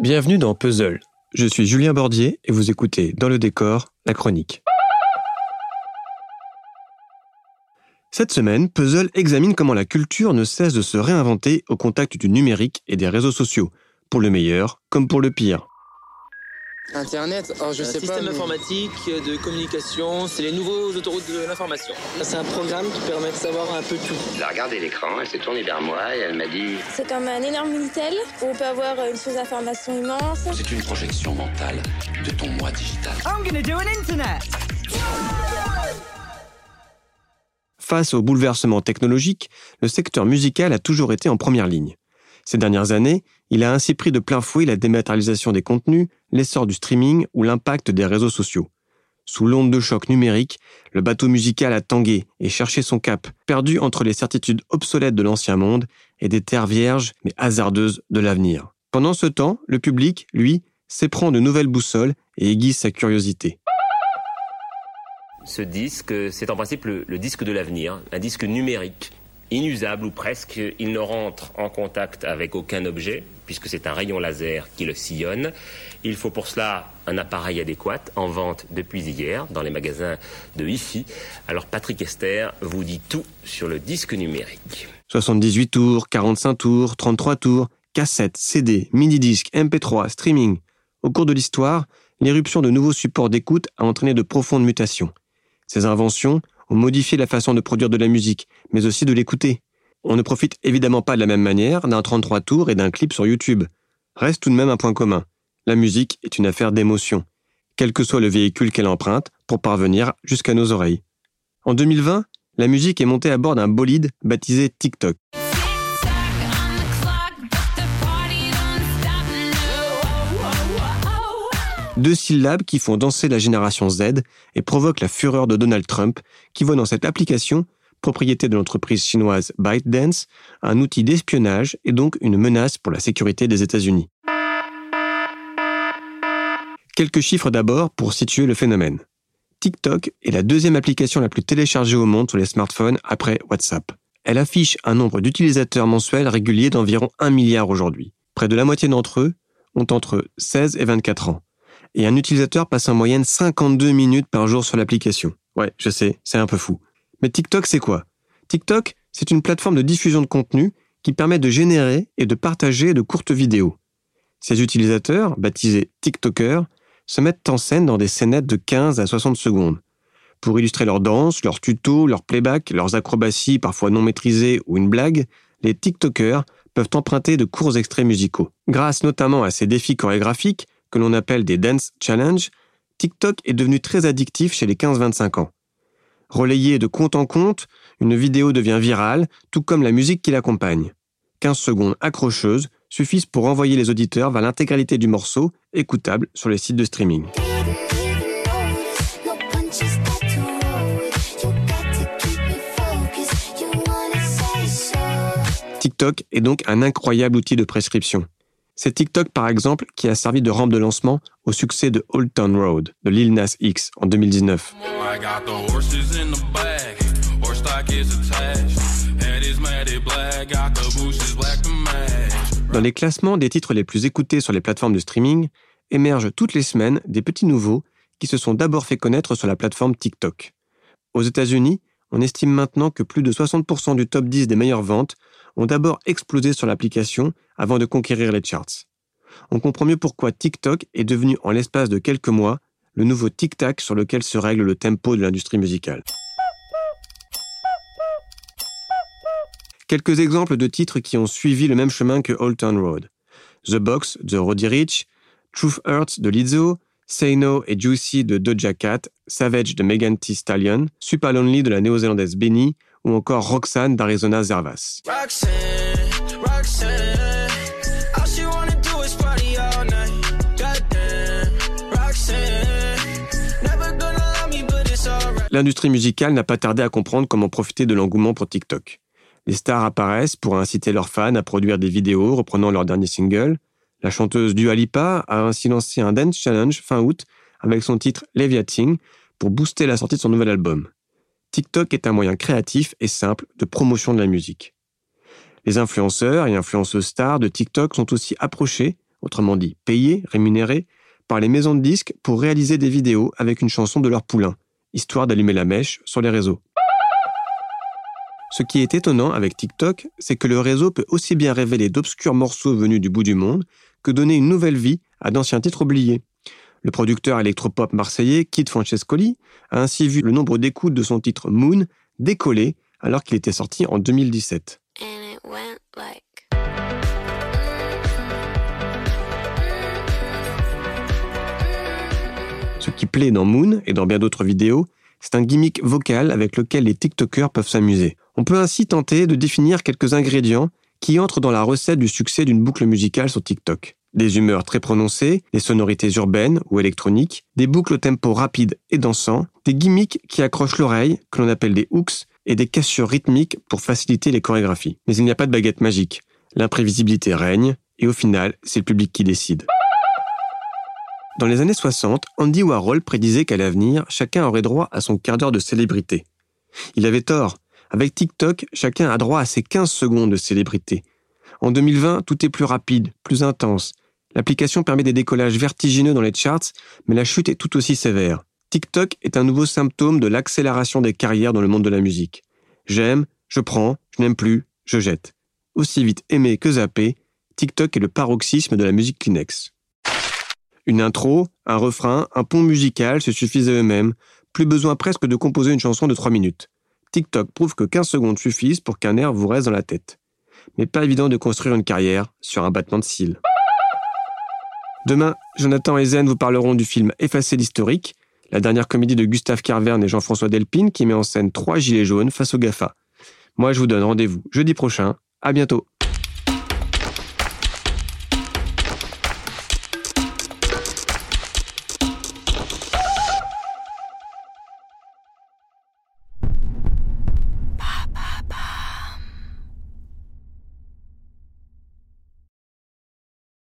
Bienvenue dans Puzzle. Je suis Julien Bordier et vous écoutez Dans le décor, la chronique. Cette semaine, Puzzle examine comment la culture ne cesse de se réinventer au contact du numérique et des réseaux sociaux, pour le meilleur comme pour le pire. Internet, oh, je Un sais pas. système mais- informatique de communication, c'est les nouveaux autoroutes de l'information. C'est un programme qui permet de savoir un peu tout. Elle a regardé l'écran, elle s'est tournée vers moi et elle m'a dit C'est comme un énorme Minitel où on peut avoir une source d'information immense. C'est une projection mentale de ton moi digital. I'm gonna do an internet. Face au bouleversement technologique, le secteur musical a toujours été en première ligne. Ces dernières années, il a ainsi pris de plein fouet la dématérialisation des contenus, l'essor du streaming ou l'impact des réseaux sociaux. Sous l'onde de choc numérique, le bateau musical a tangué et cherché son cap, perdu entre les certitudes obsolètes de l'ancien monde et des terres vierges mais hasardeuses de l'avenir. Pendant ce temps, le public, lui, s'éprend de nouvelles boussoles et aiguise sa curiosité. Ce disque, c'est en principe le, le disque de l'avenir, un disque numérique, inusable ou presque. Il ne rentre en contact avec aucun objet, puisque c'est un rayon laser qui le sillonne. Il faut pour cela un appareil adéquat, en vente depuis hier dans les magasins de hi Alors Patrick Esther vous dit tout sur le disque numérique. 78 tours, 45 tours, 33 tours, cassettes, CD, mini-disques, MP3, streaming. Au cours de l'histoire, l'éruption de nouveaux supports d'écoute a entraîné de profondes mutations. Ces inventions ont modifié la façon de produire de la musique, mais aussi de l'écouter. On ne profite évidemment pas de la même manière d'un 33 tours et d'un clip sur YouTube. Reste tout de même un point commun. La musique est une affaire d'émotion, quel que soit le véhicule qu'elle emprunte, pour parvenir jusqu'à nos oreilles. En 2020, la musique est montée à bord d'un bolide baptisé TikTok. Deux syllabes qui font danser la génération Z et provoquent la fureur de Donald Trump, qui voit dans cette application, propriété de l'entreprise chinoise ByteDance, un outil d'espionnage et donc une menace pour la sécurité des États-Unis. Quelques chiffres d'abord pour situer le phénomène. TikTok est la deuxième application la plus téléchargée au monde sur les smartphones après WhatsApp. Elle affiche un nombre d'utilisateurs mensuels réguliers d'environ 1 milliard aujourd'hui. Près de la moitié d'entre eux ont entre 16 et 24 ans. Et un utilisateur passe en moyenne 52 minutes par jour sur l'application. Ouais, je sais, c'est un peu fou. Mais TikTok, c'est quoi? TikTok, c'est une plateforme de diffusion de contenu qui permet de générer et de partager de courtes vidéos. Ces utilisateurs, baptisés TikTokers, se mettent en scène dans des scénettes de 15 à 60 secondes. Pour illustrer leurs danses, leurs tutos, leurs playback, leurs acrobaties parfois non maîtrisées ou une blague, les TikTokers peuvent emprunter de courts extraits musicaux. Grâce notamment à ces défis chorégraphiques, que l'on appelle des Dance Challenge, TikTok est devenu très addictif chez les 15-25 ans. Relayé de compte en compte, une vidéo devient virale, tout comme la musique qui l'accompagne. 15 secondes accrocheuses suffisent pour envoyer les auditeurs vers l'intégralité du morceau, écoutable sur les sites de streaming. TikTok est donc un incroyable outil de prescription. C'est TikTok par exemple qui a servi de rampe de lancement au succès de Old Town Road de Lil Nas X en 2019. I got the horses in the back, horse stock is attached. Head is matted black, got the bushes black to match. Dans les classements des titres les plus écoutés sur les plateformes de streaming, émergent toutes les semaines des petits nouveaux qui se sont d'abord fait connaître sur la plateforme TikTok. Aux États-Unis, on estime maintenant que plus de 60% du top 10 des meilleures ventes ont d'abord explosé sur l'application avant de conquérir les charts. On comprend mieux pourquoi TikTok est devenu en l'espace de quelques mois le nouveau tic-tac sur lequel se règle le tempo de l'industrie musicale. Quelques exemples de titres qui ont suivi le même chemin que Old Town Road. The Box de Roddy Rich, Truth Hurts de Lizzo, Say No et Juicy de Doja Cat, Savage de Megan Thee Stallion, Super Lonely de la néo-zélandaise Benny ou encore Roxanne d'Arizona Zervas. Roxanne, Roxanne. L'industrie musicale n'a pas tardé à comprendre comment profiter de l'engouement pour TikTok. Les stars apparaissent pour inciter leurs fans à produire des vidéos reprenant leur dernier single. La chanteuse Dua Lipa a ainsi lancé un dance challenge fin août avec son titre Leviating pour booster la sortie de son nouvel album. TikTok est un moyen créatif et simple de promotion de la musique. Les influenceurs et influenceuses stars de TikTok sont aussi approchés autrement dit payés, rémunérés, par les maisons de disques pour réaliser des vidéos avec une chanson de leur poulain, histoire d'allumer la mèche sur les réseaux. Ce qui est étonnant avec TikTok, c'est que le réseau peut aussi bien révéler d'obscurs morceaux venus du bout du monde que donner une nouvelle vie à d'anciens titres oubliés. Le producteur électropop marseillais Kid Francescoli a ainsi vu le nombre d'écoutes de son titre Moon décoller alors qu'il était sorti en 2017. Ce qui plaît dans Moon et dans bien d'autres vidéos, c'est un gimmick vocal avec lequel les TikTokers peuvent s'amuser. On peut ainsi tenter de définir quelques ingrédients qui entrent dans la recette du succès d'une boucle musicale sur TikTok. Des humeurs très prononcées, des sonorités urbaines ou électroniques, des boucles au tempo rapide et dansant, des gimmicks qui accrochent l'oreille, que l'on appelle des hooks, et des cassures rythmiques pour faciliter les chorégraphies. Mais il n'y a pas de baguette magique. L'imprévisibilité règne, et au final, c'est le public qui décide. Dans les années 60, Andy Warhol prédisait qu'à l'avenir, chacun aurait droit à son quart d'heure de célébrité. Il avait tort. Avec TikTok, chacun a droit à ses 15 secondes de célébrité. En 2020, tout est plus rapide, plus intense. L'application permet des décollages vertigineux dans les charts, mais la chute est tout aussi sévère. TikTok est un nouveau symptôme de l'accélération des carrières dans le monde de la musique. J'aime, je prends, je n'aime plus, je jette. Aussi vite aimé que zappé, TikTok est le paroxysme de la musique Kleenex. Une intro, un refrain, un pont musical se suffisent à eux-mêmes, plus besoin presque de composer une chanson de 3 minutes. TikTok prouve que 15 secondes suffisent pour qu'un air vous reste dans la tête. Mais pas évident de construire une carrière sur un battement de cils. Demain, Jonathan et Zen vous parleront du film Effacer l'historique, la dernière comédie de Gustave Carverne et Jean-François Delpine qui met en scène trois gilets jaunes face au GAFA. Moi, je vous donne rendez-vous jeudi prochain. À bientôt.